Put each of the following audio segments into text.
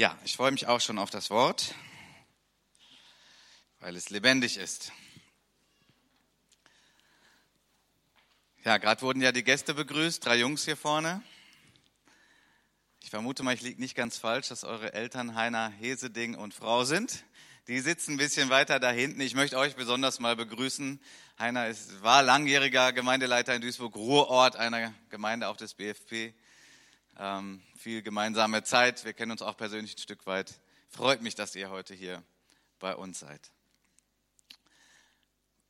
Ja, ich freue mich auch schon auf das Wort, weil es lebendig ist. Ja, gerade wurden ja die Gäste begrüßt, drei Jungs hier vorne. Ich vermute mal, ich liege nicht ganz falsch, dass eure Eltern Heiner Heseding und Frau sind. Die sitzen ein bisschen weiter da hinten. Ich möchte euch besonders mal begrüßen. Heiner ist, war langjähriger Gemeindeleiter in Duisburg, Ruhrort einer Gemeinde auch des BFP ähm, viel gemeinsame Zeit. Wir kennen uns auch persönlich ein Stück weit. Freut mich, dass ihr heute hier bei uns seid.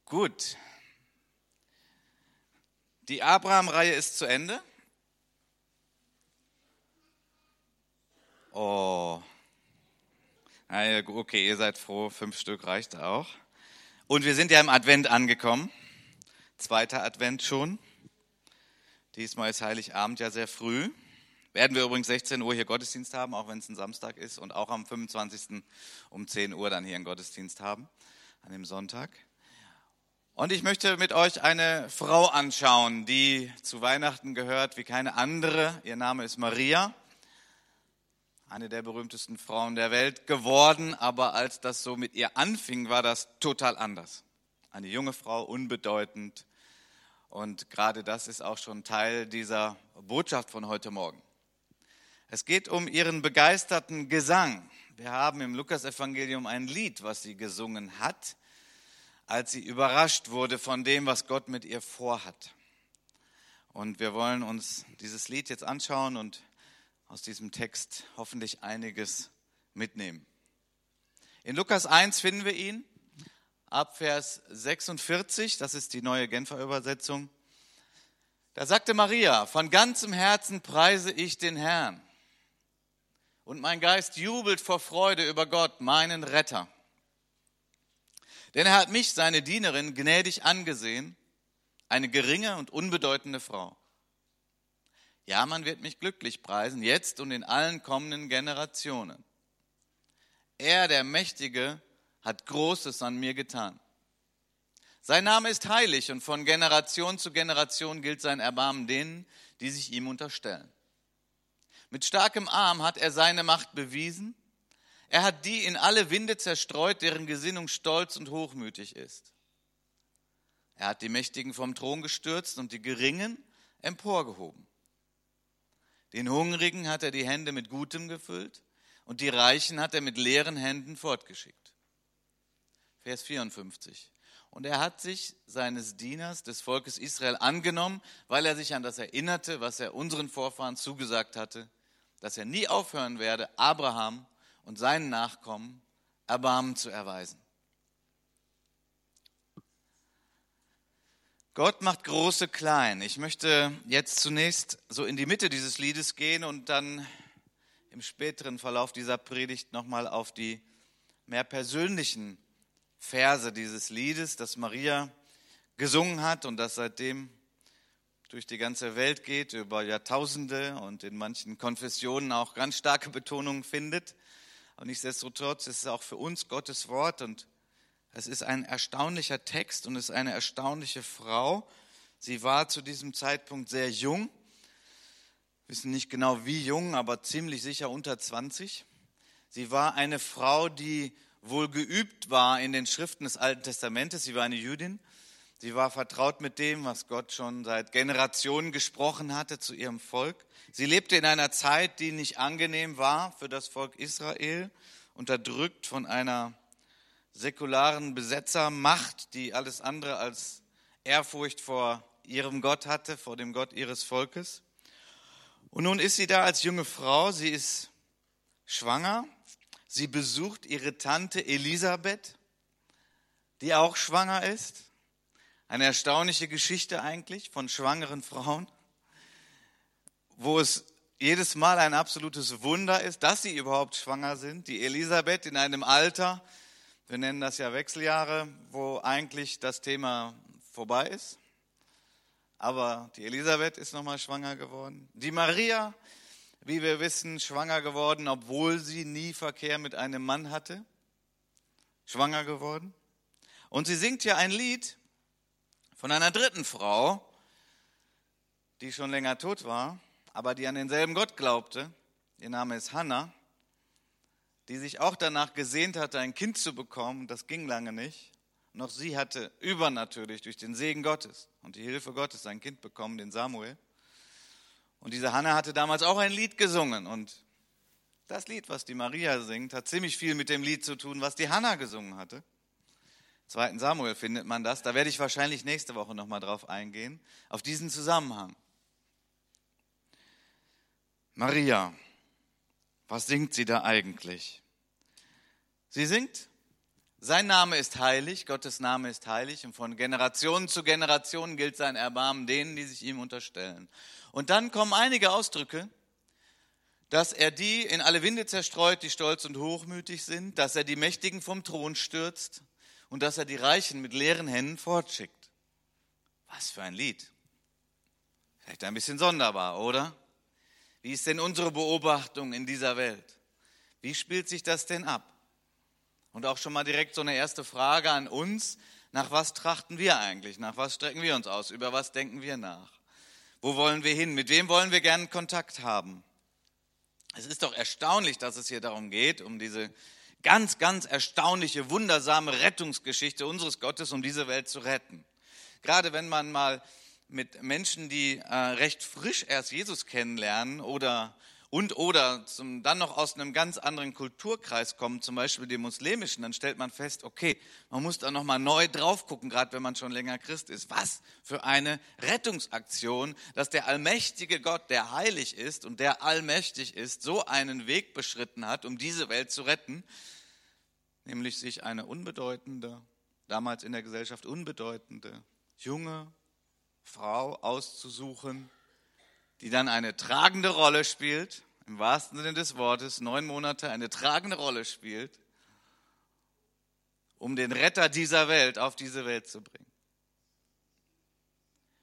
Gut. Die Abraham-Reihe ist zu Ende. Oh. Okay, ihr seid froh, fünf Stück reicht auch. Und wir sind ja im Advent angekommen. Zweiter Advent schon. Diesmal ist Heiligabend ja sehr früh. Werden wir übrigens 16 Uhr hier Gottesdienst haben, auch wenn es ein Samstag ist und auch am 25. um 10 Uhr dann hier einen Gottesdienst haben, an dem Sonntag. Und ich möchte mit euch eine Frau anschauen, die zu Weihnachten gehört wie keine andere. Ihr Name ist Maria, eine der berühmtesten Frauen der Welt geworden, aber als das so mit ihr anfing, war das total anders. Eine junge Frau, unbedeutend. Und gerade das ist auch schon Teil dieser Botschaft von heute Morgen. Es geht um ihren begeisterten Gesang. Wir haben im Lukasevangelium ein Lied, was sie gesungen hat, als sie überrascht wurde von dem, was Gott mit ihr vorhat. Und wir wollen uns dieses Lied jetzt anschauen und aus diesem Text hoffentlich einiges mitnehmen. In Lukas 1 finden wir ihn, ab Vers 46, das ist die neue Genfer Übersetzung. Da sagte Maria, von ganzem Herzen preise ich den Herrn und mein Geist jubelt vor Freude über Gott, meinen Retter. Denn er hat mich, seine Dienerin, gnädig angesehen, eine geringe und unbedeutende Frau. Ja, man wird mich glücklich preisen, jetzt und in allen kommenden Generationen. Er, der Mächtige, hat Großes an mir getan. Sein Name ist heilig und von Generation zu Generation gilt sein Erbarmen denen, die sich ihm unterstellen. Mit starkem Arm hat er seine Macht bewiesen. Er hat die in alle Winde zerstreut, deren Gesinnung stolz und hochmütig ist. Er hat die Mächtigen vom Thron gestürzt und die Geringen emporgehoben. Den Hungrigen hat er die Hände mit Gutem gefüllt und die Reichen hat er mit leeren Händen fortgeschickt. Vers 54. Und er hat sich seines Dieners, des Volkes Israel, angenommen, weil er sich an das erinnerte, was er unseren Vorfahren zugesagt hatte dass er nie aufhören werde, Abraham und seinen Nachkommen Erbarmen zu erweisen. Gott macht große klein. Ich möchte jetzt zunächst so in die Mitte dieses Liedes gehen und dann im späteren Verlauf dieser Predigt nochmal auf die mehr persönlichen Verse dieses Liedes, das Maria gesungen hat und das seitdem durch die ganze Welt geht, über Jahrtausende und in manchen Konfessionen auch ganz starke Betonungen findet. Und nichtsdestotrotz ist es auch für uns Gottes Wort und es ist ein erstaunlicher Text und es ist eine erstaunliche Frau. Sie war zu diesem Zeitpunkt sehr jung, wissen nicht genau wie jung, aber ziemlich sicher unter 20. Sie war eine Frau, die wohl geübt war in den Schriften des Alten Testamentes. Sie war eine Jüdin Sie war vertraut mit dem, was Gott schon seit Generationen gesprochen hatte zu ihrem Volk. Sie lebte in einer Zeit, die nicht angenehm war für das Volk Israel, unterdrückt von einer säkularen Besetzermacht, die alles andere als Ehrfurcht vor ihrem Gott hatte, vor dem Gott ihres Volkes. Und nun ist sie da als junge Frau, sie ist schwanger, sie besucht ihre Tante Elisabeth, die auch schwanger ist. Eine erstaunliche Geschichte eigentlich von schwangeren Frauen, wo es jedes Mal ein absolutes Wunder ist, dass sie überhaupt schwanger sind. Die Elisabeth in einem Alter, wir nennen das ja Wechseljahre, wo eigentlich das Thema vorbei ist. Aber die Elisabeth ist nochmal schwanger geworden. Die Maria, wie wir wissen, schwanger geworden, obwohl sie nie Verkehr mit einem Mann hatte. Schwanger geworden. Und sie singt ja ein Lied, von einer dritten Frau, die schon länger tot war, aber die an denselben Gott glaubte. Ihr Name ist Hannah. die sich auch danach gesehnt hatte, ein Kind zu bekommen. Das ging lange nicht. Noch sie hatte übernatürlich durch den Segen Gottes und die Hilfe Gottes ein Kind bekommen, den Samuel. Und diese Hannah hatte damals auch ein Lied gesungen. Und das Lied, was die Maria singt, hat ziemlich viel mit dem Lied zu tun, was die Hannah gesungen hatte. 2. Samuel findet man das. Da werde ich wahrscheinlich nächste Woche nochmal drauf eingehen, auf diesen Zusammenhang. Maria, was singt sie da eigentlich? Sie singt, sein Name ist heilig, Gottes Name ist heilig und von Generation zu Generation gilt sein Erbarmen denen, die sich ihm unterstellen. Und dann kommen einige Ausdrücke, dass er die in alle Winde zerstreut, die stolz und hochmütig sind, dass er die Mächtigen vom Thron stürzt und dass er die Reichen mit leeren Händen fortschickt. Was für ein Lied. Vielleicht ein bisschen sonderbar, oder? Wie ist denn unsere Beobachtung in dieser Welt? Wie spielt sich das denn ab? Und auch schon mal direkt so eine erste Frage an uns. Nach was trachten wir eigentlich? Nach was strecken wir uns aus? Über was denken wir nach? Wo wollen wir hin? Mit wem wollen wir gerne Kontakt haben? Es ist doch erstaunlich, dass es hier darum geht, um diese ganz, ganz erstaunliche, wundersame Rettungsgeschichte unseres Gottes, um diese Welt zu retten. Gerade wenn man mal mit Menschen, die äh, recht frisch erst Jesus kennenlernen oder und oder zum, dann noch aus einem ganz anderen Kulturkreis kommen, zum Beispiel dem muslimischen, dann stellt man fest, okay, man muss da nochmal neu drauf gucken, gerade wenn man schon länger Christ ist. Was für eine Rettungsaktion, dass der allmächtige Gott, der heilig ist und der allmächtig ist, so einen Weg beschritten hat, um diese Welt zu retten, nämlich sich eine unbedeutende, damals in der Gesellschaft unbedeutende, junge Frau auszusuchen, die dann eine tragende Rolle spielt, im wahrsten Sinne des Wortes, neun Monate eine tragende Rolle spielt, um den Retter dieser Welt auf diese Welt zu bringen.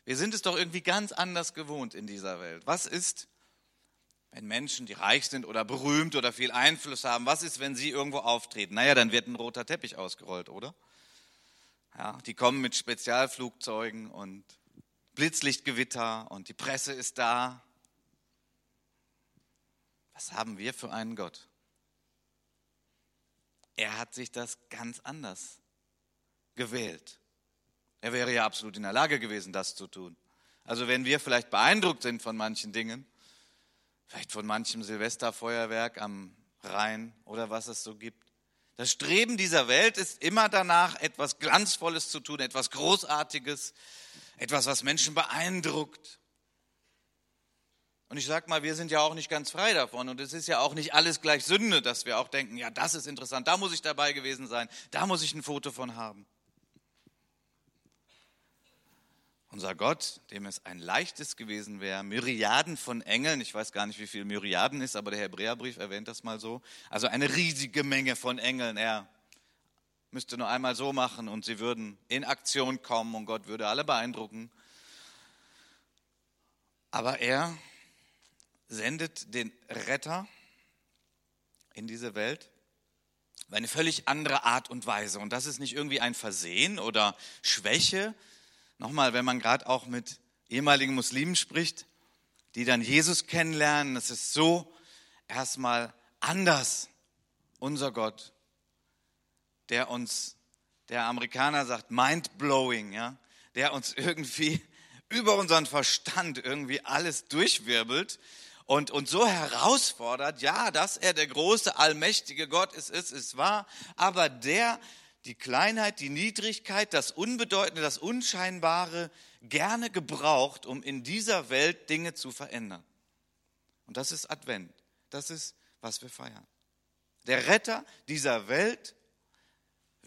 Wir sind es doch irgendwie ganz anders gewohnt in dieser Welt. Was ist, wenn Menschen, die reich sind oder berühmt oder viel Einfluss haben, was ist, wenn sie irgendwo auftreten? Naja, dann wird ein roter Teppich ausgerollt, oder? Ja, die kommen mit Spezialflugzeugen und Blitzlichtgewitter und die Presse ist da. Was haben wir für einen Gott? Er hat sich das ganz anders gewählt. Er wäre ja absolut in der Lage gewesen, das zu tun. Also wenn wir vielleicht beeindruckt sind von manchen Dingen, vielleicht von manchem Silvesterfeuerwerk am Rhein oder was es so gibt, das Streben dieser Welt ist immer danach, etwas Glanzvolles zu tun, etwas Großartiges, etwas, was Menschen beeindruckt. Und ich sage mal, wir sind ja auch nicht ganz frei davon und es ist ja auch nicht alles gleich Sünde, dass wir auch denken, ja, das ist interessant, da muss ich dabei gewesen sein, da muss ich ein Foto von haben. Unser Gott, dem es ein leichtes gewesen wäre, Myriaden von Engeln, ich weiß gar nicht, wie viel Myriaden ist, aber der Hebräerbrief erwähnt das mal so, also eine riesige Menge von Engeln, er müsste nur einmal so machen und sie würden in Aktion kommen und Gott würde alle beeindrucken. Aber er sendet den Retter in diese Welt auf eine völlig andere Art und Weise. Und das ist nicht irgendwie ein Versehen oder Schwäche. Nochmal, wenn man gerade auch mit ehemaligen Muslimen spricht, die dann Jesus kennenlernen, das ist so erstmal anders, unser Gott der uns, der Amerikaner sagt, mind-blowing, ja, der uns irgendwie über unseren Verstand irgendwie alles durchwirbelt und, und so herausfordert, ja, dass er der große, allmächtige Gott ist, ist, ist wahr, aber der die Kleinheit, die Niedrigkeit, das Unbedeutende, das Unscheinbare gerne gebraucht, um in dieser Welt Dinge zu verändern. Und das ist Advent. Das ist, was wir feiern. Der Retter dieser Welt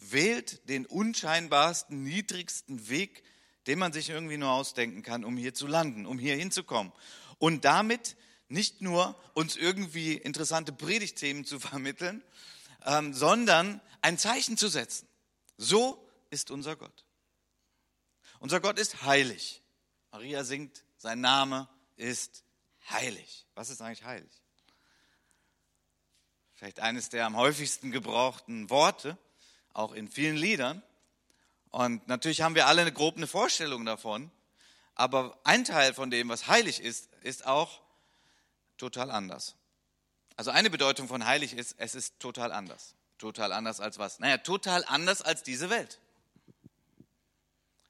wählt den unscheinbarsten, niedrigsten Weg, den man sich irgendwie nur ausdenken kann, um hier zu landen, um hier hinzukommen. Und damit nicht nur uns irgendwie interessante Predigtthemen zu vermitteln, ähm, sondern ein Zeichen zu setzen. So ist unser Gott. Unser Gott ist heilig. Maria singt, sein Name ist heilig. Was ist eigentlich heilig? Vielleicht eines der am häufigsten gebrauchten Worte auch in vielen Liedern. Und natürlich haben wir alle eine grobe Vorstellung davon. Aber ein Teil von dem, was heilig ist, ist auch total anders. Also eine Bedeutung von heilig ist, es ist total anders. Total anders als was? Naja, total anders als diese Welt.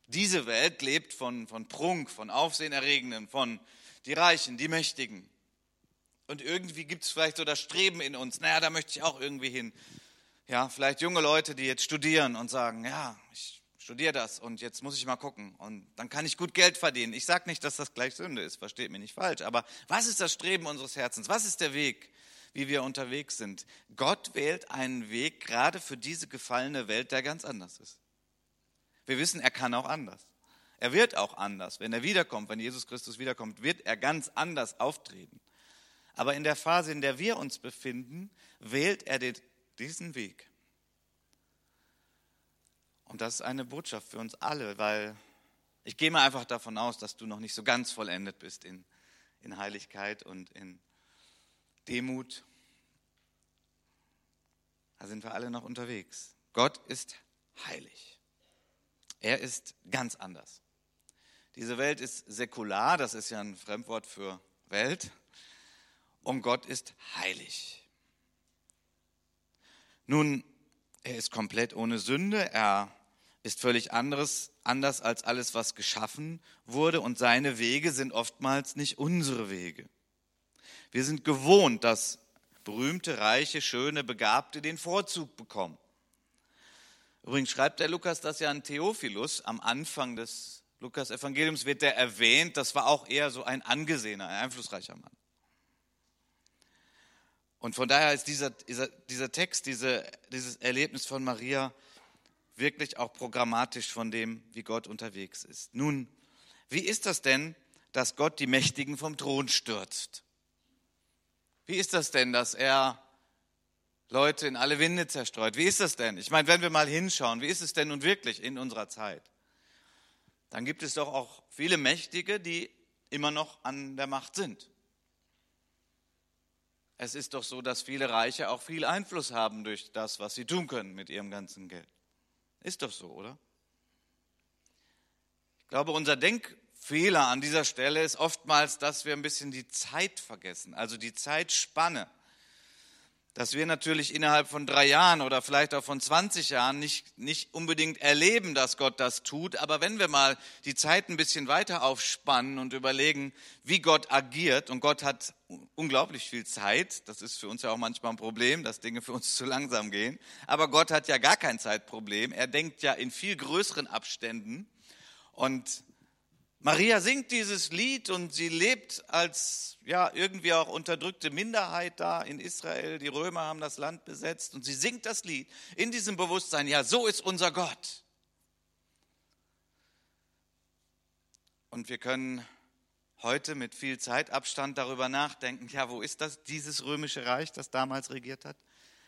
Diese Welt lebt von, von Prunk, von Aufsehenerregenden, von die Reichen, die Mächtigen. Und irgendwie gibt es vielleicht so das Streben in uns, naja, da möchte ich auch irgendwie hin. Ja, vielleicht junge Leute, die jetzt studieren und sagen, ja, ich studiere das und jetzt muss ich mal gucken und dann kann ich gut Geld verdienen. Ich sage nicht, dass das gleich Sünde ist, versteht mich nicht falsch, aber was ist das Streben unseres Herzens? Was ist der Weg, wie wir unterwegs sind? Gott wählt einen Weg gerade für diese gefallene Welt, der ganz anders ist. Wir wissen, er kann auch anders. Er wird auch anders. Wenn er wiederkommt, wenn Jesus Christus wiederkommt, wird er ganz anders auftreten. Aber in der Phase, in der wir uns befinden, wählt er diesen Weg. Und das ist eine Botschaft für uns alle, weil ich gehe mal einfach davon aus, dass du noch nicht so ganz vollendet bist in, in Heiligkeit und in Demut. Da sind wir alle noch unterwegs. Gott ist heilig. Er ist ganz anders. Diese Welt ist säkular, das ist ja ein Fremdwort für Welt. Und Gott ist heilig. Nun, er ist komplett ohne Sünde, er ist völlig anderes, anders als alles, was geschaffen wurde und seine Wege sind oftmals nicht unsere Wege. Wir sind gewohnt, dass berühmte, reiche, schöne, Begabte den Vorzug bekommen. Übrigens schreibt der Lukas das ja an Theophilus. Am Anfang des Lukas-Evangeliums wird der erwähnt. Das war auch eher so ein angesehener, ein einflussreicher Mann. Und von daher ist dieser, dieser, dieser Text, diese, dieses Erlebnis von Maria wirklich auch programmatisch von dem, wie Gott unterwegs ist. Nun, wie ist das denn, dass Gott die Mächtigen vom Thron stürzt? Wie ist das denn, dass er Leute in alle Winde zerstreut. Wie ist das denn? Ich meine, wenn wir mal hinschauen, wie ist es denn nun wirklich in unserer Zeit? Dann gibt es doch auch viele Mächtige, die immer noch an der Macht sind. Es ist doch so, dass viele Reiche auch viel Einfluss haben durch das, was sie tun können mit ihrem ganzen Geld. Ist doch so, oder? Ich glaube, unser Denkfehler an dieser Stelle ist oftmals, dass wir ein bisschen die Zeit vergessen, also die Zeitspanne dass wir natürlich innerhalb von drei Jahren oder vielleicht auch von 20 Jahren nicht, nicht unbedingt erleben, dass Gott das tut. Aber wenn wir mal die Zeit ein bisschen weiter aufspannen und überlegen, wie Gott agiert, und Gott hat unglaublich viel Zeit, das ist für uns ja auch manchmal ein Problem, dass Dinge für uns zu langsam gehen. Aber Gott hat ja gar kein Zeitproblem. Er denkt ja in viel größeren Abständen. Und Maria singt dieses Lied und sie lebt als ja irgendwie auch unterdrückte Minderheit da in Israel. Die Römer haben das Land besetzt und sie singt das Lied in diesem Bewusstsein, ja, so ist unser Gott. Und wir können heute mit viel Zeitabstand darüber nachdenken, ja, wo ist das dieses römische Reich, das damals regiert hat?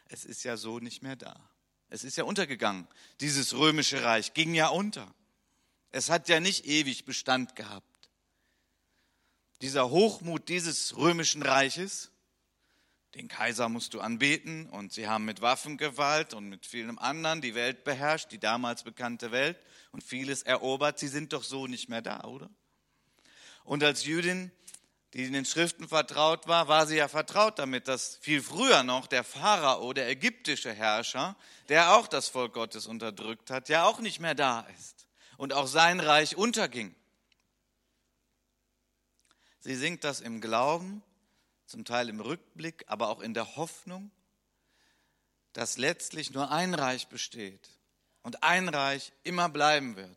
Es ist ja so nicht mehr da. Es ist ja untergegangen. Dieses römische Reich ging ja unter. Es hat ja nicht ewig Bestand gehabt. Dieser Hochmut dieses römischen Reiches, den Kaiser musst du anbeten und sie haben mit Waffengewalt und mit vielem anderen die Welt beherrscht, die damals bekannte Welt und vieles erobert. Sie sind doch so nicht mehr da, oder? Und als Jüdin, die in den Schriften vertraut war, war sie ja vertraut damit, dass viel früher noch der Pharao, der ägyptische Herrscher, der auch das Volk Gottes unterdrückt hat, ja auch nicht mehr da ist und auch sein Reich unterging. Sie singt das im Glauben, zum Teil im Rückblick, aber auch in der Hoffnung, dass letztlich nur ein Reich besteht und ein Reich immer bleiben wird.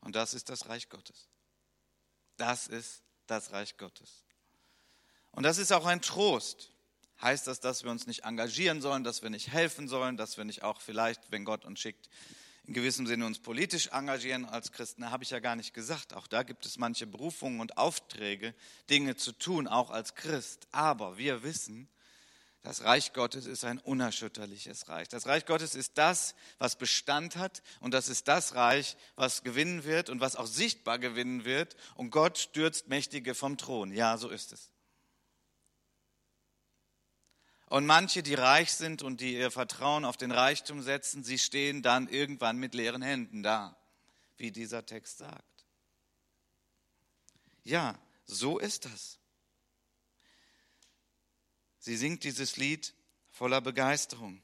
Und das ist das Reich Gottes. Das ist das Reich Gottes. Und das ist auch ein Trost. Heißt das, dass wir uns nicht engagieren sollen, dass wir nicht helfen sollen, dass wir nicht auch vielleicht, wenn Gott uns schickt, in gewissem Sinne uns politisch engagieren als Christen, habe ich ja gar nicht gesagt. Auch da gibt es manche Berufungen und Aufträge, Dinge zu tun, auch als Christ. Aber wir wissen, das Reich Gottes ist ein unerschütterliches Reich. Das Reich Gottes ist das, was Bestand hat und das ist das Reich, was gewinnen wird und was auch sichtbar gewinnen wird. Und Gott stürzt Mächtige vom Thron. Ja, so ist es. Und manche, die reich sind und die ihr Vertrauen auf den Reichtum setzen, sie stehen dann irgendwann mit leeren Händen da, wie dieser Text sagt. Ja, so ist das. Sie singt dieses Lied voller Begeisterung.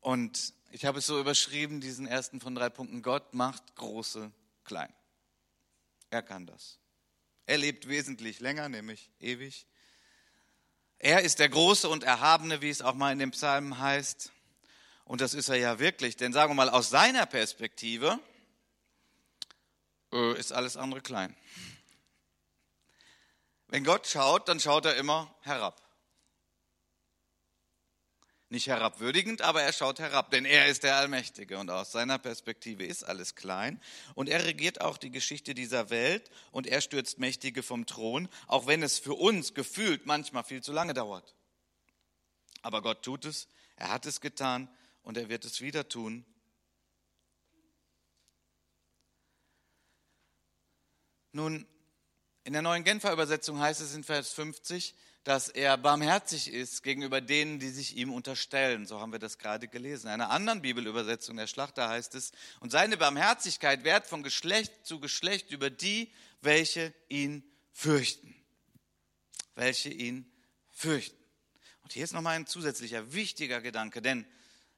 Und ich habe es so überschrieben, diesen ersten von drei Punkten. Gott macht große klein. Er kann das. Er lebt wesentlich länger, nämlich ewig. Er ist der Große und Erhabene, wie es auch mal in dem Psalm heißt. Und das ist er ja wirklich. Denn sagen wir mal, aus seiner Perspektive äh, ist alles andere klein. Wenn Gott schaut, dann schaut er immer herab. Nicht herabwürdigend, aber er schaut herab, denn er ist der Allmächtige und aus seiner Perspektive ist alles klein. Und er regiert auch die Geschichte dieser Welt und er stürzt Mächtige vom Thron, auch wenn es für uns gefühlt manchmal viel zu lange dauert. Aber Gott tut es, er hat es getan und er wird es wieder tun. Nun, in der neuen Genfer Übersetzung heißt es in Vers 50, dass er barmherzig ist gegenüber denen, die sich ihm unterstellen. So haben wir das gerade gelesen. In einer anderen Bibelübersetzung der Schlachter heißt es, und seine Barmherzigkeit währt von Geschlecht zu Geschlecht über die, welche ihn fürchten. Welche ihn fürchten. Und hier ist nochmal ein zusätzlicher wichtiger Gedanke, denn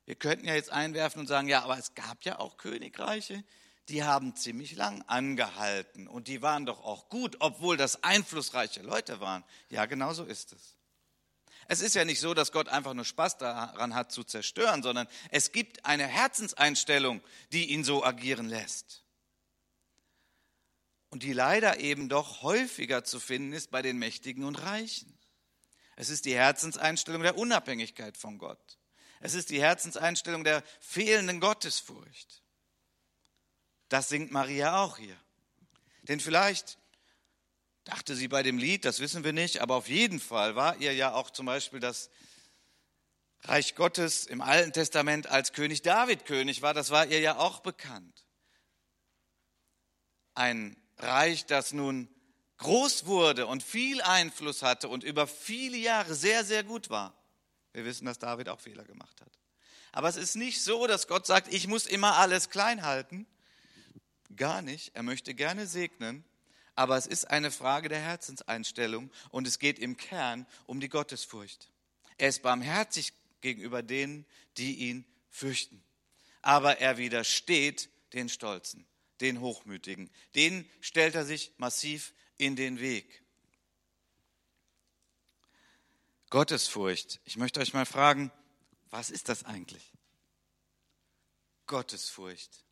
wir könnten ja jetzt einwerfen und sagen, ja, aber es gab ja auch Königreiche, die haben ziemlich lang angehalten und die waren doch auch gut, obwohl das einflussreiche Leute waren. Ja, genau so ist es. Es ist ja nicht so, dass Gott einfach nur Spaß daran hat zu zerstören, sondern es gibt eine Herzenseinstellung, die ihn so agieren lässt. Und die leider eben doch häufiger zu finden ist bei den Mächtigen und Reichen. Es ist die Herzenseinstellung der Unabhängigkeit von Gott. Es ist die Herzenseinstellung der fehlenden Gottesfurcht. Das singt Maria auch hier. Denn vielleicht dachte sie bei dem Lied, das wissen wir nicht, aber auf jeden Fall war ihr ja auch zum Beispiel das Reich Gottes im Alten Testament als König David König war, das war ihr ja auch bekannt. Ein Reich, das nun groß wurde und viel Einfluss hatte und über viele Jahre sehr, sehr gut war. Wir wissen, dass David auch Fehler gemacht hat. Aber es ist nicht so, dass Gott sagt, ich muss immer alles klein halten, Gar nicht. Er möchte gerne segnen, aber es ist eine Frage der Herzenseinstellung und es geht im Kern um die Gottesfurcht. Er ist barmherzig gegenüber denen, die ihn fürchten. Aber er widersteht den Stolzen, den Hochmütigen. Den stellt er sich massiv in den Weg. Gottesfurcht. Ich möchte euch mal fragen, was ist das eigentlich? Gottesfurcht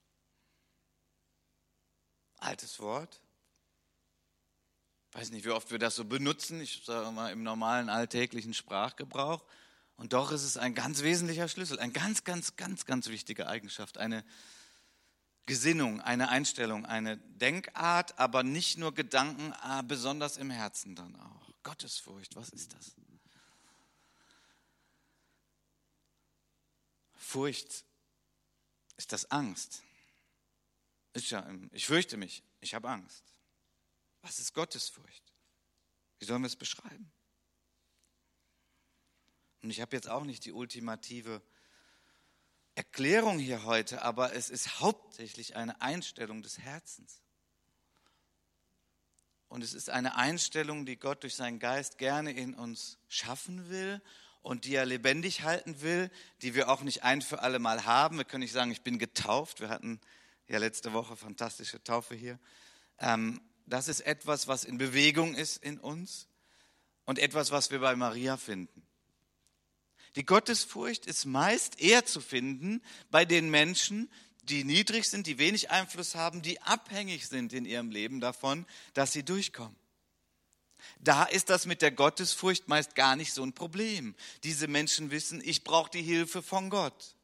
altes Wort. Ich weiß nicht, wie oft wir das so benutzen, ich sage mal im normalen alltäglichen Sprachgebrauch. Und doch ist es ein ganz wesentlicher Schlüssel, eine ganz, ganz, ganz, ganz wichtige Eigenschaft, eine Gesinnung, eine Einstellung, eine Denkart, aber nicht nur Gedanken, ah, besonders im Herzen dann auch. Gottesfurcht, was ist das? Furcht, ist das Angst? Ist ja, ich fürchte mich, ich habe Angst. Was ist Gottesfurcht? Wie sollen wir es beschreiben? Und ich habe jetzt auch nicht die ultimative Erklärung hier heute, aber es ist hauptsächlich eine Einstellung des Herzens. Und es ist eine Einstellung, die Gott durch seinen Geist gerne in uns schaffen will und die er lebendig halten will, die wir auch nicht ein für alle Mal haben. Wir können nicht sagen, ich bin getauft. Wir hatten ja letzte Woche fantastische Taufe hier. Ähm, das ist etwas, was in Bewegung ist in uns und etwas, was wir bei Maria finden. Die Gottesfurcht ist meist eher zu finden bei den Menschen, die niedrig sind, die wenig Einfluss haben, die abhängig sind in ihrem Leben davon, dass sie durchkommen. Da ist das mit der Gottesfurcht meist gar nicht so ein Problem. Diese Menschen wissen, ich brauche die Hilfe von Gott.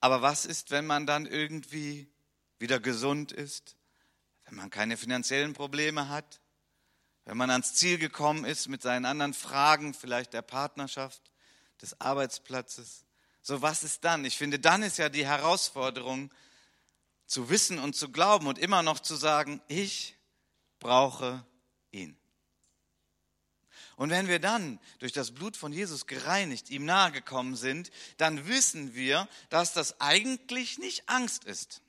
Aber was ist, wenn man dann irgendwie wieder gesund ist, wenn man keine finanziellen Probleme hat, wenn man ans Ziel gekommen ist mit seinen anderen Fragen, vielleicht der Partnerschaft, des Arbeitsplatzes? So, was ist dann? Ich finde, dann ist ja die Herausforderung, zu wissen und zu glauben und immer noch zu sagen, ich brauche. Und wenn wir dann durch das Blut von Jesus gereinigt, ihm nahegekommen sind, dann wissen wir, dass das eigentlich nicht Angst ist,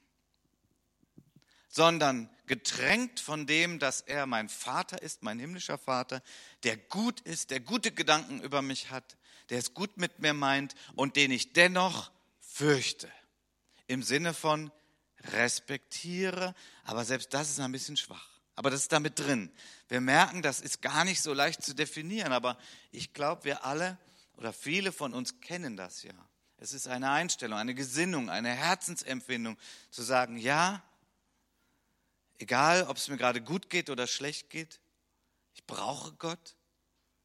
sondern getränkt von dem, dass er mein Vater ist, mein himmlischer Vater, der gut ist, der gute Gedanken über mich hat, der es gut mit mir meint und den ich dennoch fürchte. Im Sinne von respektiere, aber selbst das ist ein bisschen schwach. Aber das ist damit drin. Wir merken, das ist gar nicht so leicht zu definieren, aber ich glaube, wir alle oder viele von uns kennen das ja. Es ist eine Einstellung, eine Gesinnung, eine Herzensempfindung, zu sagen, ja, egal ob es mir gerade gut geht oder schlecht geht, ich brauche Gott,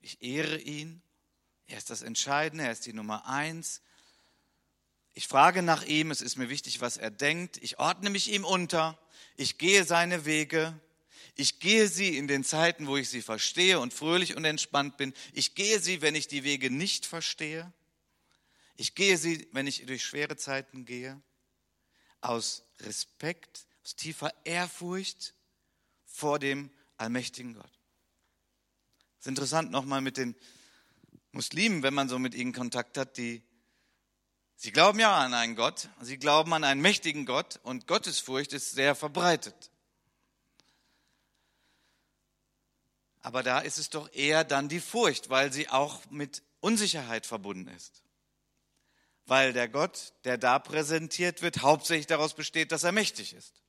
ich ehre ihn, er ist das Entscheidende, er ist die Nummer eins. Ich frage nach ihm, es ist mir wichtig, was er denkt, ich ordne mich ihm unter, ich gehe seine Wege, ich gehe sie in den Zeiten, wo ich sie verstehe und fröhlich und entspannt bin. Ich gehe sie, wenn ich die Wege nicht verstehe. Ich gehe sie, wenn ich durch schwere Zeiten gehe, aus Respekt, aus tiefer Ehrfurcht vor dem allmächtigen Gott. Es ist interessant nochmal mit den Muslimen, wenn man so mit ihnen Kontakt hat, die Sie glauben ja an einen Gott, sie glauben an einen mächtigen Gott und Gottesfurcht ist sehr verbreitet. Aber da ist es doch eher dann die Furcht, weil sie auch mit Unsicherheit verbunden ist. Weil der Gott, der da präsentiert wird, hauptsächlich daraus besteht, dass er mächtig ist.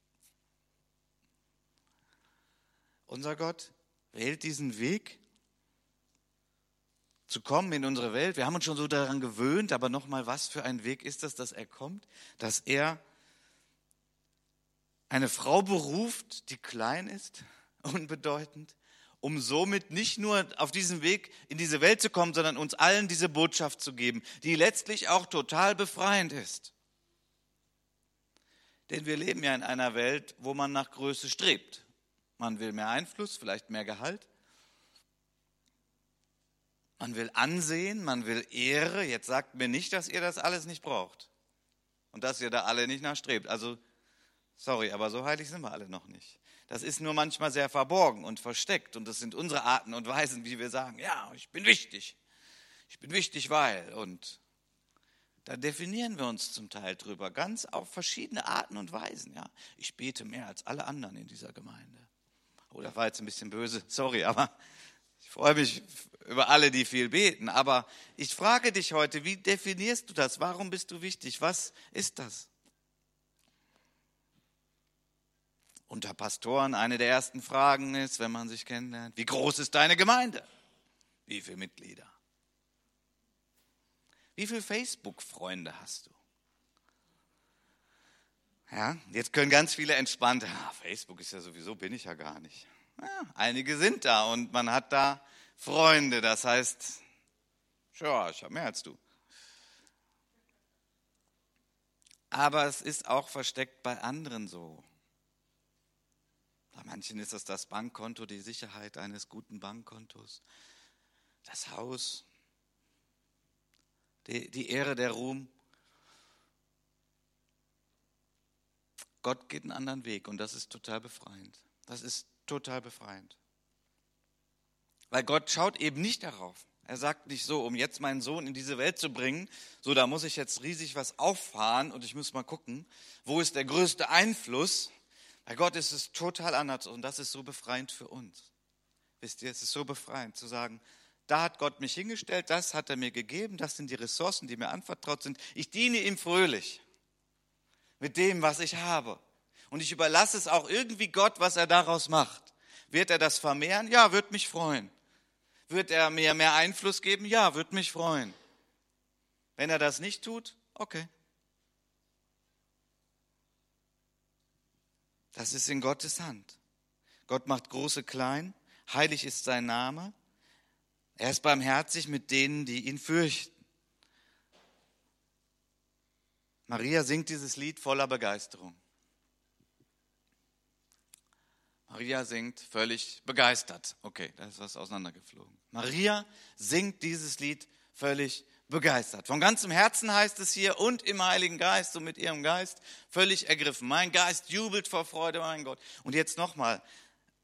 Unser Gott wählt diesen Weg, zu kommen in unsere Welt. Wir haben uns schon so daran gewöhnt, aber nochmal, was für ein Weg ist das, dass er kommt? Dass er eine Frau beruft, die klein ist, unbedeutend, um somit nicht nur auf diesem Weg in diese Welt zu kommen, sondern uns allen diese Botschaft zu geben, die letztlich auch total befreiend ist. Denn wir leben ja in einer Welt, wo man nach Größe strebt. Man will mehr Einfluss, vielleicht mehr Gehalt. Man will Ansehen, man will Ehre. Jetzt sagt mir nicht, dass ihr das alles nicht braucht. Und dass ihr da alle nicht nachstrebt. Also, sorry, aber so heilig sind wir alle noch nicht. Das ist nur manchmal sehr verborgen und versteckt. Und das sind unsere Arten und Weisen, wie wir sagen, ja, ich bin wichtig. Ich bin wichtig, weil. Und da definieren wir uns zum Teil drüber, ganz auf verschiedene Arten und Weisen. Ja, ich bete mehr als alle anderen in dieser Gemeinde. Oh, das war jetzt ein bisschen böse, sorry, aber ich freue mich über alle, die viel beten. Aber ich frage dich heute, wie definierst du das? Warum bist du wichtig? Was ist das? Unter Pastoren eine der ersten Fragen ist, wenn man sich kennenlernt, wie groß ist deine Gemeinde? Wie viele Mitglieder? Wie viele Facebook-Freunde hast du? Ja, jetzt können ganz viele entspannt, ah, Facebook ist ja sowieso, bin ich ja gar nicht. Ja, einige sind da und man hat da Freunde, das heißt, ja, ich habe mehr als du. Aber es ist auch versteckt bei anderen so. Bei manchen ist das das Bankkonto, die Sicherheit eines guten Bankkontos, das Haus, die, die Ehre, der Ruhm. Gott geht einen anderen Weg und das ist total befreiend. Das ist total befreiend. Weil Gott schaut eben nicht darauf. Er sagt nicht so, um jetzt meinen Sohn in diese Welt zu bringen, so da muss ich jetzt riesig was auffahren und ich muss mal gucken, wo ist der größte Einfluss, bei Gott ist es total anders und das ist so befreiend für uns. Wisst ihr, es ist so befreiend zu sagen, da hat Gott mich hingestellt, das hat er mir gegeben, das sind die Ressourcen, die mir anvertraut sind. Ich diene ihm fröhlich mit dem, was ich habe. Und ich überlasse es auch irgendwie Gott, was er daraus macht. Wird er das vermehren? Ja, wird mich freuen. Wird er mir mehr Einfluss geben? Ja, wird mich freuen. Wenn er das nicht tut, okay. Das ist in Gottes Hand. Gott macht große klein, heilig ist sein Name. Er ist barmherzig mit denen, die ihn fürchten. Maria singt dieses Lied voller Begeisterung. Maria singt völlig begeistert. Okay, da ist was auseinandergeflogen. Maria singt dieses Lied völlig begeistert. Von ganzem Herzen heißt es hier und im Heiligen Geist und mit ihrem Geist völlig ergriffen. Mein Geist jubelt vor Freude, mein Gott. Und jetzt nochmal,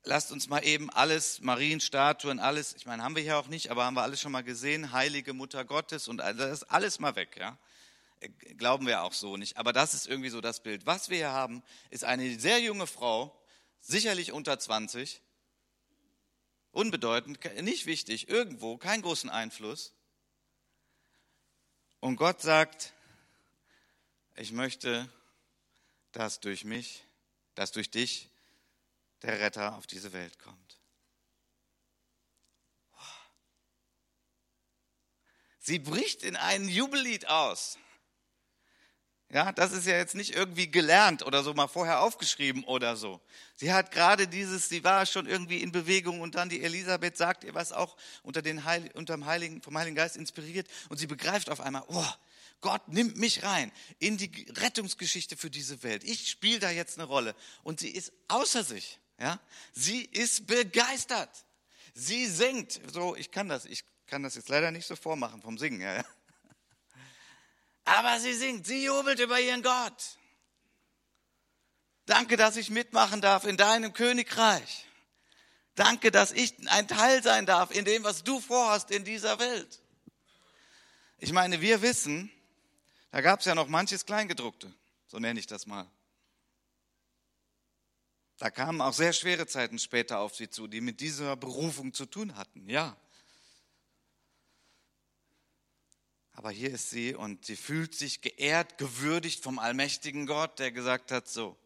lasst uns mal eben alles, Marienstatuen, alles, ich meine, haben wir hier auch nicht, aber haben wir alles schon mal gesehen, heilige Mutter Gottes und das ist alles mal weg, ja. glauben wir auch so nicht. Aber das ist irgendwie so das Bild. Was wir hier haben, ist eine sehr junge Frau, sicherlich unter 20, unbedeutend, nicht wichtig, irgendwo, keinen großen Einfluss. Und Gott sagt, ich möchte, dass durch mich, dass durch dich der Retter auf diese Welt kommt. Sie bricht in ein Jubellied aus. Ja, das ist ja jetzt nicht irgendwie gelernt oder so mal vorher aufgeschrieben oder so. Sie hat gerade dieses, sie war schon irgendwie in Bewegung und dann die Elisabeth sagt ihr was auch unter den Heil, unterm Heiligen, vom Heiligen Geist inspiriert und sie begreift auf einmal, oh, Gott nimmt mich rein in die Rettungsgeschichte für diese Welt. Ich spiele da jetzt eine Rolle und sie ist außer sich. Ja, sie ist begeistert. Sie singt. So, ich kann das, ich kann das jetzt leider nicht so vormachen vom Singen. Ja, ja. Aber sie singt, sie jubelt über ihren Gott. Danke, dass ich mitmachen darf in deinem Königreich. Danke, dass ich ein Teil sein darf in dem, was du vorhast in dieser Welt. Ich meine, wir wissen, da gab es ja noch manches Kleingedruckte, so nenne ich das mal. Da kamen auch sehr schwere Zeiten später auf sie zu, die mit dieser Berufung zu tun hatten, ja. Aber hier ist sie und sie fühlt sich geehrt, gewürdigt vom allmächtigen Gott, der gesagt hat, so,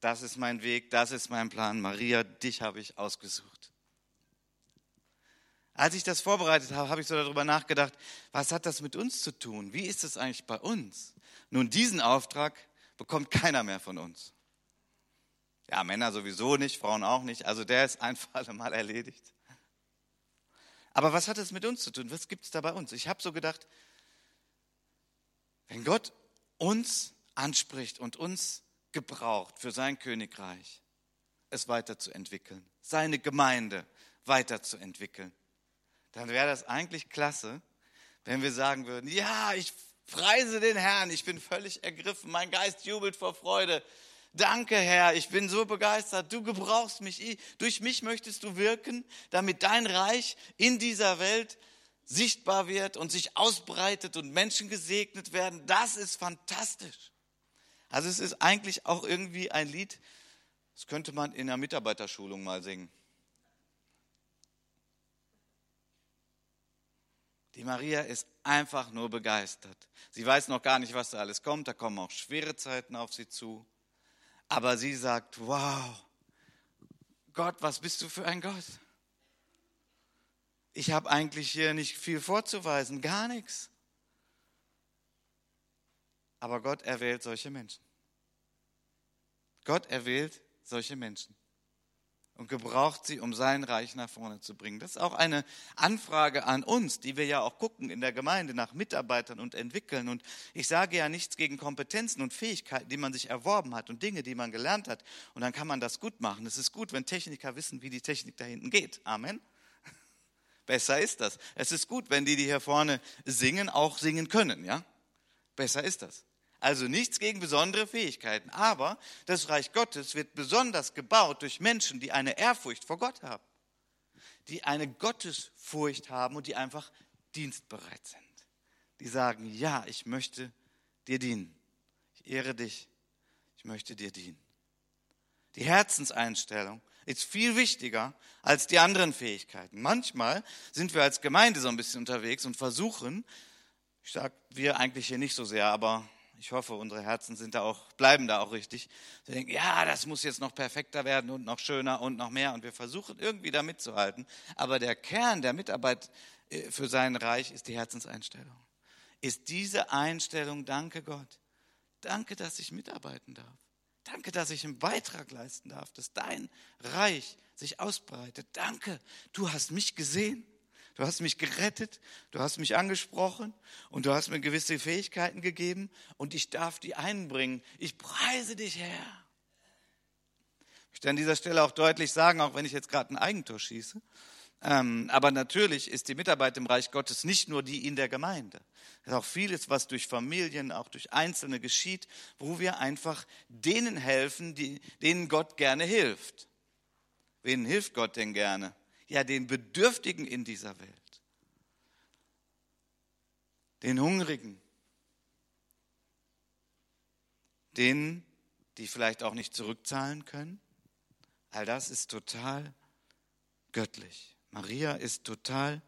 das ist mein Weg, das ist mein Plan. Maria, dich habe ich ausgesucht. Als ich das vorbereitet habe, habe ich so darüber nachgedacht, was hat das mit uns zu tun? Wie ist es eigentlich bei uns? Nun, diesen Auftrag bekommt keiner mehr von uns. Ja, Männer sowieso nicht, Frauen auch nicht. Also der ist ein für alle Mal erledigt. Aber was hat es mit uns zu tun? Was gibt es da bei uns? Ich habe so gedacht, wenn Gott uns anspricht und uns gebraucht für sein Königreich, es weiterzuentwickeln, seine Gemeinde weiterzuentwickeln, dann wäre das eigentlich klasse, wenn wir sagen würden, ja, ich preise den Herrn, ich bin völlig ergriffen, mein Geist jubelt vor Freude, Danke, Herr, ich bin so begeistert. Du gebrauchst mich. Durch mich möchtest du wirken, damit dein Reich in dieser Welt sichtbar wird und sich ausbreitet und Menschen gesegnet werden. Das ist fantastisch. Also es ist eigentlich auch irgendwie ein Lied, das könnte man in der Mitarbeiterschulung mal singen. Die Maria ist einfach nur begeistert. Sie weiß noch gar nicht, was da alles kommt. Da kommen auch schwere Zeiten auf sie zu. Aber sie sagt, wow, Gott, was bist du für ein Gott? Ich habe eigentlich hier nicht viel vorzuweisen, gar nichts. Aber Gott erwählt solche Menschen. Gott erwählt solche Menschen und gebraucht sie, um sein Reich nach vorne zu bringen. Das ist auch eine Anfrage an uns, die wir ja auch gucken in der Gemeinde nach Mitarbeitern und entwickeln. Und ich sage ja nichts gegen Kompetenzen und Fähigkeiten, die man sich erworben hat und Dinge, die man gelernt hat. Und dann kann man das gut machen. Es ist gut, wenn Techniker wissen, wie die Technik da hinten geht. Amen. Besser ist das. Es ist gut, wenn die, die hier vorne singen, auch singen können, ja? Besser ist das. Also nichts gegen besondere Fähigkeiten. Aber das Reich Gottes wird besonders gebaut durch Menschen, die eine Ehrfurcht vor Gott haben. Die eine Gottesfurcht haben und die einfach dienstbereit sind. Die sagen, ja, ich möchte dir dienen. Ich ehre dich. Ich möchte dir dienen. Die Herzenseinstellung ist viel wichtiger als die anderen Fähigkeiten. Manchmal sind wir als Gemeinde so ein bisschen unterwegs und versuchen, ich sage wir eigentlich hier nicht so sehr, aber ich hoffe, unsere Herzen sind da auch, bleiben da auch richtig. Wir denken, ja, das muss jetzt noch perfekter werden und noch schöner und noch mehr. Und wir versuchen irgendwie da mitzuhalten. Aber der Kern der Mitarbeit äh, für sein Reich ist die Herzenseinstellung. Ist diese Einstellung, danke Gott. Danke, dass ich mitarbeiten darf. Danke, dass ich einen Beitrag leisten darf, dass dein Reich sich ausbreitet. Danke, du hast mich gesehen. Du hast mich gerettet, du hast mich angesprochen und du hast mir gewisse Fähigkeiten gegeben und ich darf die einbringen. Ich preise dich, Herr. Ich möchte an dieser Stelle auch deutlich sagen, auch wenn ich jetzt gerade ein Eigentor schieße, ähm, aber natürlich ist die Mitarbeit im Reich Gottes nicht nur die in der Gemeinde. Es ist auch vieles, was durch Familien, auch durch Einzelne geschieht, wo wir einfach denen helfen, die, denen Gott gerne hilft. Wen hilft Gott denn gerne? Ja den Bedürftigen in dieser Welt, den Hungrigen, denen, die vielleicht auch nicht zurückzahlen können. All das ist total göttlich. Maria ist total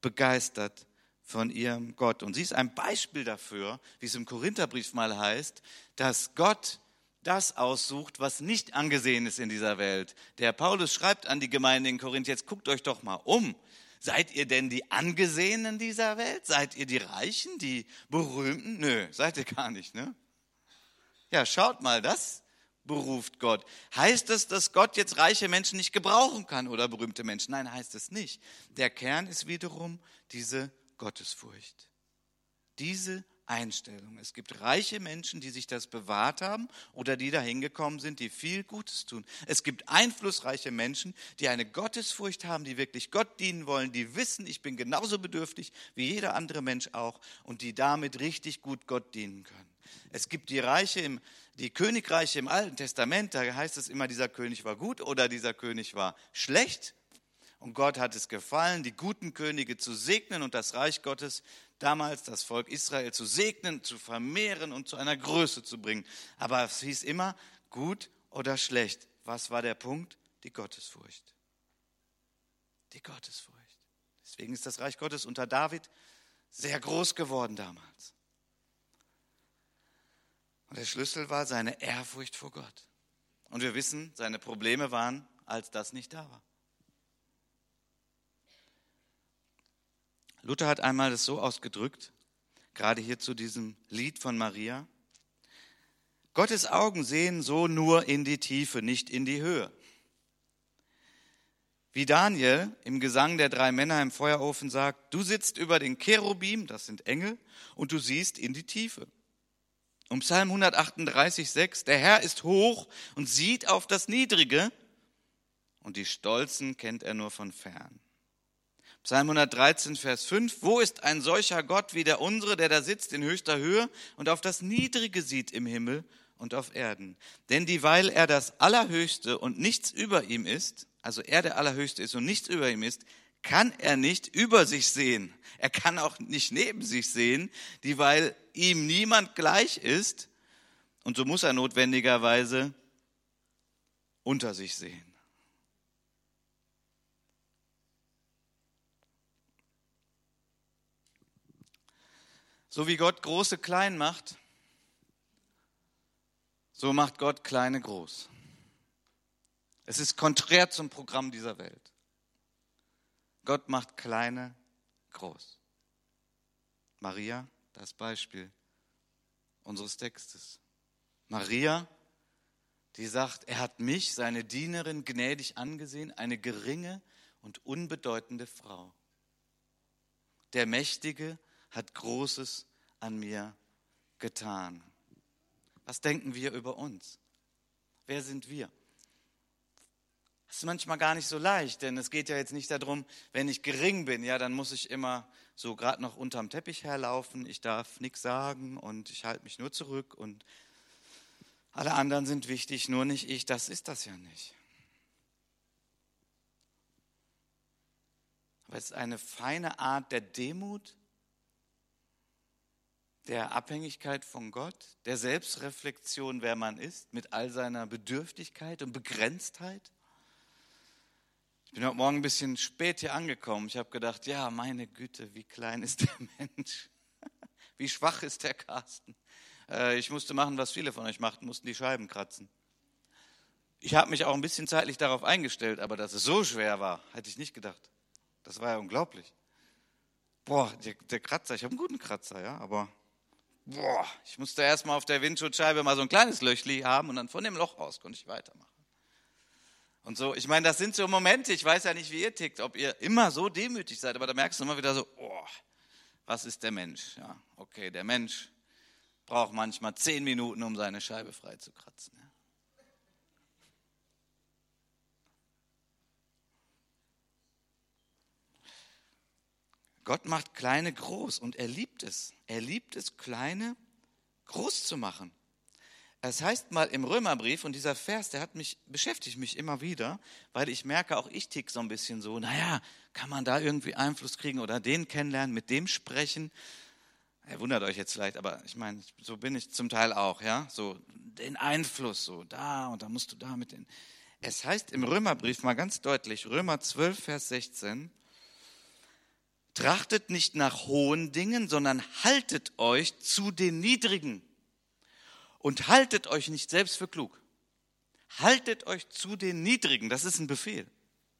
begeistert von ihrem Gott. Und sie ist ein Beispiel dafür, wie es im Korintherbrief mal heißt, dass Gott das aussucht, was nicht angesehen ist in dieser Welt. Der Paulus schreibt an die Gemeinde in Korinth, jetzt guckt euch doch mal um. Seid ihr denn die Angesehenen dieser Welt? Seid ihr die Reichen, die Berühmten? Nö, seid ihr gar nicht, ne? Ja, schaut mal, das beruft Gott. Heißt es, dass Gott jetzt reiche Menschen nicht gebrauchen kann oder berühmte Menschen? Nein, heißt es nicht. Der Kern ist wiederum diese Gottesfurcht. Diese Einstellung. Es gibt reiche Menschen, die sich das bewahrt haben oder die dahin gekommen sind, die viel Gutes tun. Es gibt einflussreiche Menschen, die eine Gottesfurcht haben, die wirklich Gott dienen wollen, die wissen, ich bin genauso bedürftig wie jeder andere Mensch auch und die damit richtig gut Gott dienen können. Es gibt die Reiche im, die Königreiche im Alten Testament, da heißt es immer, dieser König war gut oder dieser König war schlecht. Und Gott hat es gefallen, die guten Könige zu segnen und das Reich Gottes damals, das Volk Israel zu segnen, zu vermehren und zu einer Größe zu bringen. Aber es hieß immer gut oder schlecht. Was war der Punkt? Die Gottesfurcht. Die Gottesfurcht. Deswegen ist das Reich Gottes unter David sehr groß geworden damals. Und der Schlüssel war seine Ehrfurcht vor Gott. Und wir wissen, seine Probleme waren, als das nicht da war. Luther hat einmal das so ausgedrückt, gerade hier zu diesem Lied von Maria. Gottes Augen sehen so nur in die Tiefe, nicht in die Höhe. Wie Daniel im Gesang der drei Männer im Feuerofen sagt, du sitzt über den Cherubim, das sind Engel, und du siehst in die Tiefe. Um Psalm 138, 6, der Herr ist hoch und sieht auf das Niedrige, und die Stolzen kennt er nur von fern. Psalm 113, Vers 5. Wo ist ein solcher Gott wie der unsere, der da sitzt in höchster Höhe und auf das Niedrige sieht im Himmel und auf Erden? Denn dieweil er das Allerhöchste und nichts über ihm ist, also er der Allerhöchste ist und nichts über ihm ist, kann er nicht über sich sehen. Er kann auch nicht neben sich sehen, dieweil ihm niemand gleich ist. Und so muss er notwendigerweise unter sich sehen. So wie Gott große klein macht, so macht Gott kleine groß. Es ist konträr zum Programm dieser Welt. Gott macht kleine groß. Maria, das Beispiel unseres Textes. Maria, die sagt, er hat mich, seine Dienerin, gnädig angesehen, eine geringe und unbedeutende Frau. Der Mächtige hat Großes an mir getan. Was denken wir über uns? Wer sind wir? Das ist manchmal gar nicht so leicht, denn es geht ja jetzt nicht darum, wenn ich gering bin, ja, dann muss ich immer so gerade noch unterm Teppich herlaufen, ich darf nichts sagen und ich halte mich nur zurück und alle anderen sind wichtig, nur nicht ich, das ist das ja nicht. Aber es ist eine feine Art der Demut, der Abhängigkeit von Gott, der Selbstreflexion, wer man ist, mit all seiner Bedürftigkeit und Begrenztheit. Ich bin heute Morgen ein bisschen spät hier angekommen. Ich habe gedacht, ja, meine Güte, wie klein ist der Mensch? Wie schwach ist der Carsten? Äh, ich musste machen, was viele von euch machten, mussten die Scheiben kratzen. Ich habe mich auch ein bisschen zeitlich darauf eingestellt, aber dass es so schwer war, hätte ich nicht gedacht. Das war ja unglaublich. Boah, der, der Kratzer, ich habe einen guten Kratzer, ja, aber boah, ich musste erstmal auf der Windschutzscheibe mal so ein kleines Löchli haben und dann von dem Loch aus konnte ich weitermachen. Und so, ich meine, das sind so Momente, ich weiß ja nicht, wie ihr tickt, ob ihr immer so demütig seid, aber da merkst du immer wieder so, oh, was ist der Mensch? Ja, okay, der Mensch braucht manchmal zehn Minuten, um seine Scheibe frei zu kratzen. Ja. Gott macht Kleine groß und er liebt es. Er liebt es, Kleine groß zu machen. Es heißt mal im Römerbrief, und dieser Vers, der hat mich, beschäftigt mich immer wieder, weil ich merke, auch ich tick so ein bisschen so, naja, kann man da irgendwie Einfluss kriegen oder den kennenlernen, mit dem sprechen? Ihr wundert euch jetzt vielleicht, aber ich meine, so bin ich zum Teil auch, ja, so den Einfluss, so da und da musst du da mit den. Es heißt im Römerbrief mal ganz deutlich, Römer 12, Vers 16, trachtet nicht nach hohen Dingen, sondern haltet euch zu den niedrigen und haltet euch nicht selbst für klug. Haltet euch zu den niedrigen, das ist ein Befehl.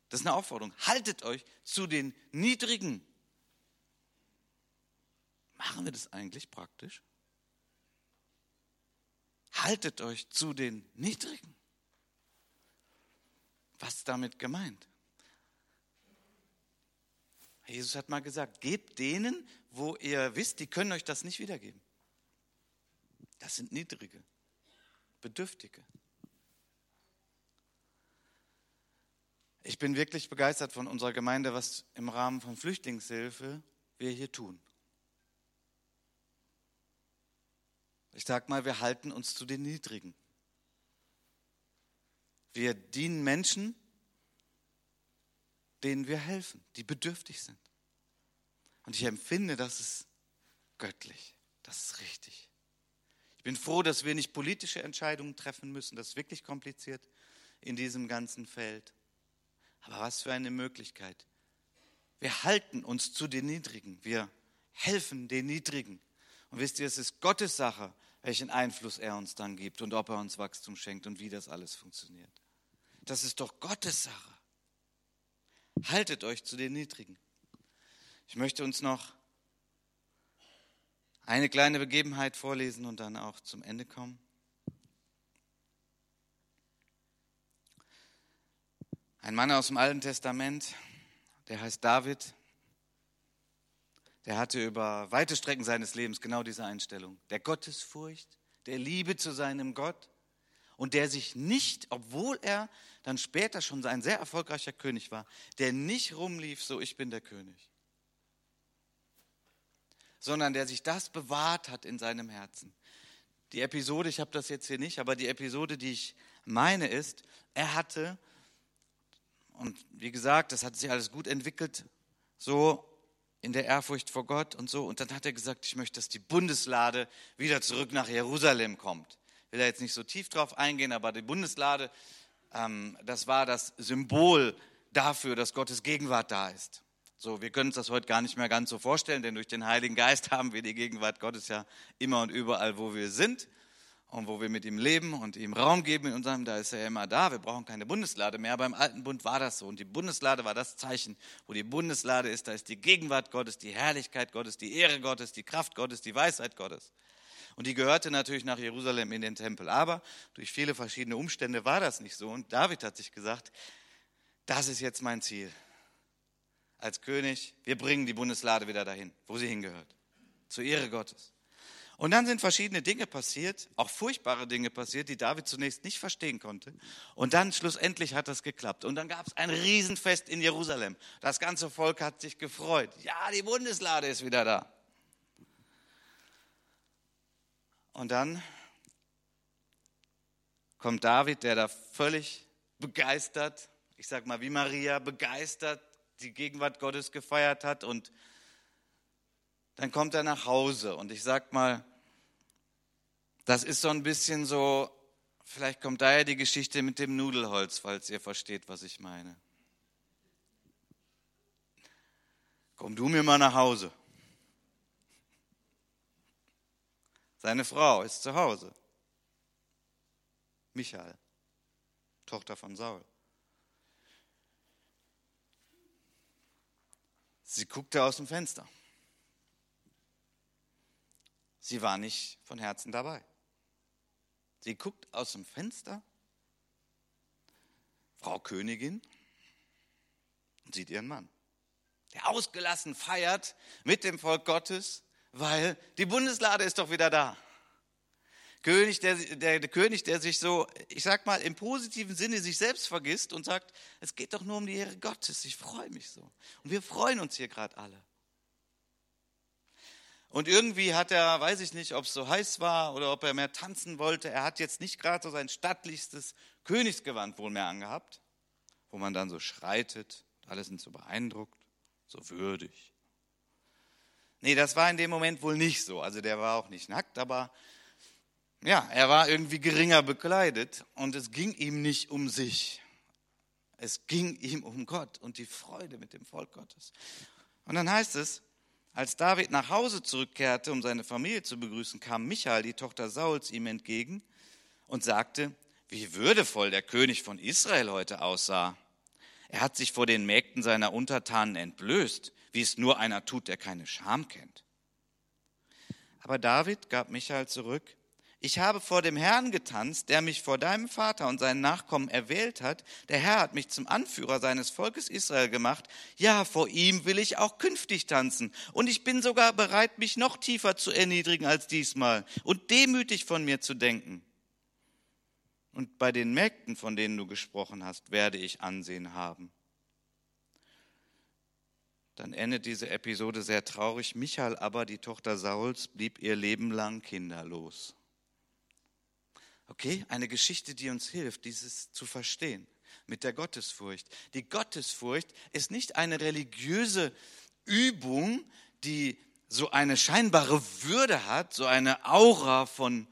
Das ist eine Aufforderung. Haltet euch zu den niedrigen. Machen wir das eigentlich praktisch? Haltet euch zu den Niedrigen. Was ist damit gemeint? Jesus hat mal gesagt, gebt denen, wo ihr wisst, die können euch das nicht wiedergeben. Das sind Niedrige, Bedürftige. Ich bin wirklich begeistert von unserer Gemeinde, was im Rahmen von Flüchtlingshilfe wir hier tun. Ich sage mal, wir halten uns zu den Niedrigen. Wir dienen Menschen, denen wir helfen, die bedürftig sind. Und ich empfinde, das ist göttlich, das ist richtig. Ich bin froh, dass wir nicht politische Entscheidungen treffen müssen, das ist wirklich kompliziert in diesem ganzen Feld. Aber was für eine Möglichkeit. Wir halten uns zu den Niedrigen, wir helfen den Niedrigen. Und wisst ihr, es ist Gottes Sache, welchen Einfluss er uns dann gibt und ob er uns Wachstum schenkt und wie das alles funktioniert. Das ist doch Gottes Sache. Haltet euch zu den Niedrigen. Ich möchte uns noch eine kleine Begebenheit vorlesen und dann auch zum Ende kommen. Ein Mann aus dem Alten Testament, der heißt David, der hatte über weite Strecken seines Lebens genau diese Einstellung. Der Gottesfurcht, der Liebe zu seinem Gott und der sich nicht, obwohl er dann später schon ein sehr erfolgreicher König war, der nicht rumlief, so ich bin der König, sondern der sich das bewahrt hat in seinem Herzen. Die Episode, ich habe das jetzt hier nicht, aber die Episode, die ich meine, ist, er hatte, und wie gesagt, das hat sich alles gut entwickelt, so in der Ehrfurcht vor Gott und so. Und dann hat er gesagt, ich möchte, dass die Bundeslade wieder zurück nach Jerusalem kommt. Will da jetzt nicht so tief drauf eingehen, aber die Bundeslade, ähm, das war das Symbol dafür, dass Gottes Gegenwart da ist. So, wir können uns das heute gar nicht mehr ganz so vorstellen, denn durch den Heiligen Geist haben wir die Gegenwart Gottes ja immer und überall, wo wir sind und wo wir mit ihm leben und ihm Raum geben in unserem, da ist er immer da. Wir brauchen keine Bundeslade mehr. Beim alten Bund war das so. Und die Bundeslade war das Zeichen, wo die Bundeslade ist. Da ist die Gegenwart Gottes, die Herrlichkeit Gottes, die Ehre Gottes, die Kraft Gottes, die Weisheit Gottes. Und die gehörte natürlich nach Jerusalem in den Tempel. Aber durch viele verschiedene Umstände war das nicht so. Und David hat sich gesagt, das ist jetzt mein Ziel. Als König, wir bringen die Bundeslade wieder dahin, wo sie hingehört. Zur Ehre Gottes. Und dann sind verschiedene Dinge passiert, auch furchtbare Dinge passiert, die David zunächst nicht verstehen konnte. Und dann schlussendlich hat das geklappt. Und dann gab es ein Riesenfest in Jerusalem. Das ganze Volk hat sich gefreut. Ja, die Bundeslade ist wieder da. Und dann kommt David, der da völlig begeistert, ich sag mal wie Maria, begeistert die Gegenwart Gottes gefeiert hat und dann kommt er nach Hause und ich sag mal, das ist so ein bisschen so, vielleicht kommt daher die Geschichte mit dem Nudelholz, falls ihr versteht, was ich meine. Komm du mir mal nach Hause. Seine Frau ist zu Hause. Michael, Tochter von Saul. Sie guckte aus dem Fenster. Sie war nicht von Herzen dabei. Sie guckt aus dem Fenster, Frau Königin, sieht ihren Mann, der ausgelassen feiert mit dem Volk Gottes, weil die Bundeslade ist doch wieder da. König, der, der, der, König, der sich so, ich sag mal, im positiven Sinne sich selbst vergisst und sagt, es geht doch nur um die Ehre Gottes, ich freue mich so. Und wir freuen uns hier gerade alle. Und irgendwie hat er, weiß ich nicht, ob es so heiß war oder ob er mehr tanzen wollte, er hat jetzt nicht gerade so sein stattlichstes Königsgewand wohl mehr angehabt, wo man dann so schreitet, alle sind so beeindruckt, so würdig. Nee, das war in dem Moment wohl nicht so. Also der war auch nicht nackt, aber ja, er war irgendwie geringer bekleidet und es ging ihm nicht um sich. Es ging ihm um Gott und die Freude mit dem Volk Gottes. Und dann heißt es, als David nach Hause zurückkehrte, um seine Familie zu begrüßen, kam Michael, die Tochter Sauls, ihm entgegen und sagte, wie würdevoll der König von Israel heute aussah. Er hat sich vor den Mägden seiner Untertanen entblößt, wie es nur einer tut, der keine Scham kennt. Aber David gab Michael zurück, ich habe vor dem Herrn getanzt, der mich vor deinem Vater und seinen Nachkommen erwählt hat. Der Herr hat mich zum Anführer seines Volkes Israel gemacht. Ja, vor ihm will ich auch künftig tanzen. Und ich bin sogar bereit, mich noch tiefer zu erniedrigen als diesmal und demütig von mir zu denken. Und bei den Mägden, von denen du gesprochen hast, werde ich Ansehen haben. Dann endet diese Episode sehr traurig. Michael aber, die Tochter Sauls, blieb ihr Leben lang kinderlos. Okay, eine Geschichte, die uns hilft, dieses zu verstehen mit der Gottesfurcht. Die Gottesfurcht ist nicht eine religiöse Übung, die so eine scheinbare Würde hat, so eine Aura von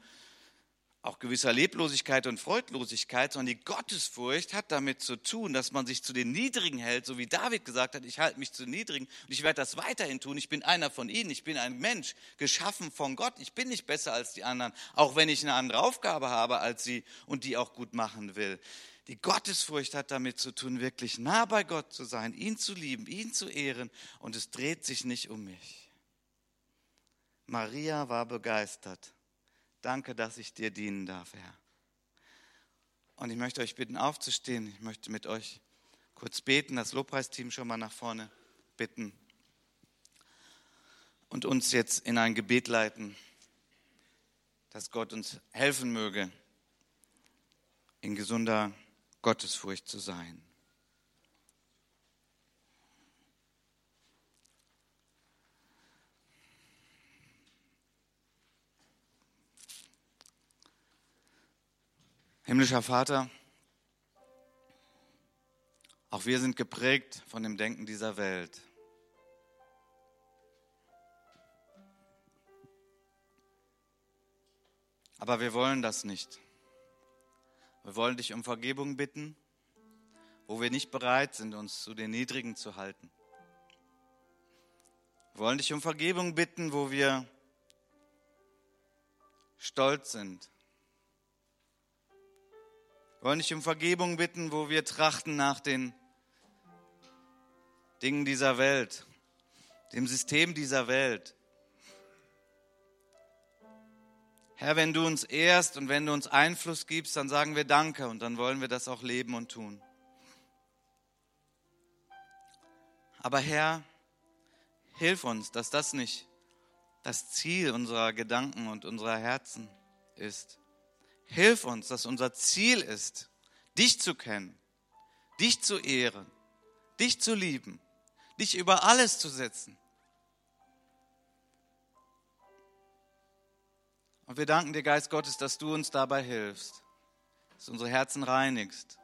auch gewisser Leblosigkeit und Freudlosigkeit, sondern die Gottesfurcht hat damit zu tun, dass man sich zu den Niedrigen hält, so wie David gesagt hat, ich halte mich zu den Niedrigen und ich werde das weiterhin tun. Ich bin einer von ihnen, ich bin ein Mensch, geschaffen von Gott. Ich bin nicht besser als die anderen, auch wenn ich eine andere Aufgabe habe als sie und die auch gut machen will. Die Gottesfurcht hat damit zu tun, wirklich nah bei Gott zu sein, ihn zu lieben, ihn zu ehren und es dreht sich nicht um mich. Maria war begeistert Danke, dass ich dir dienen darf, Herr. Und ich möchte euch bitten, aufzustehen. Ich möchte mit euch kurz beten, das Lobpreisteam schon mal nach vorne bitten und uns jetzt in ein Gebet leiten, dass Gott uns helfen möge, in gesunder Gottesfurcht zu sein. Himmlischer Vater, auch wir sind geprägt von dem Denken dieser Welt. Aber wir wollen das nicht. Wir wollen dich um Vergebung bitten, wo wir nicht bereit sind, uns zu den Niedrigen zu halten. Wir wollen dich um Vergebung bitten, wo wir stolz sind wollen dich um Vergebung bitten, wo wir trachten nach den Dingen dieser Welt, dem System dieser Welt. Herr, wenn du uns ehrst und wenn du uns Einfluss gibst, dann sagen wir Danke und dann wollen wir das auch leben und tun. Aber Herr, hilf uns, dass das nicht das Ziel unserer Gedanken und unserer Herzen ist. Hilf uns, dass unser Ziel ist, dich zu kennen, dich zu ehren, dich zu lieben, dich über alles zu setzen. Und wir danken dir, Geist Gottes, dass du uns dabei hilfst, dass du unsere Herzen reinigst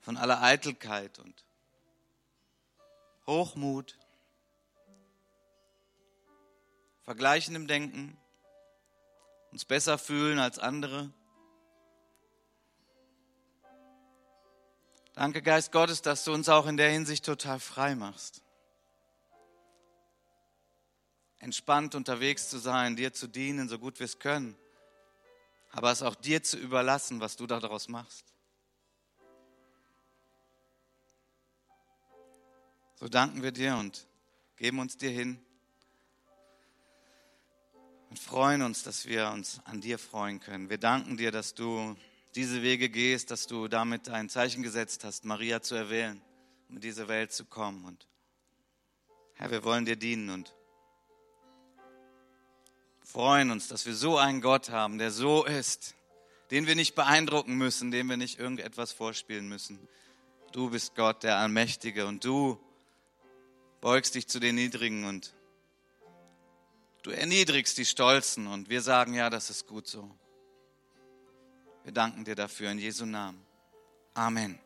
von aller Eitelkeit und Hochmut, vergleichendem Denken, uns besser fühlen als andere. Danke, Geist Gottes, dass du uns auch in der Hinsicht total frei machst. Entspannt unterwegs zu sein, dir zu dienen, so gut wir es können, aber es auch dir zu überlassen, was du daraus machst. So danken wir dir und geben uns dir hin und freuen uns, dass wir uns an dir freuen können. Wir danken dir, dass du diese Wege gehst, dass du damit ein Zeichen gesetzt hast, Maria zu erwählen, um in diese Welt zu kommen. Und Herr, wir wollen dir dienen und freuen uns, dass wir so einen Gott haben, der so ist, den wir nicht beeindrucken müssen, dem wir nicht irgendetwas vorspielen müssen. Du bist Gott, der Allmächtige, und du beugst dich zu den Niedrigen und Du erniedrigst die Stolzen und wir sagen, ja, das ist gut so. Wir danken dir dafür in Jesu Namen. Amen.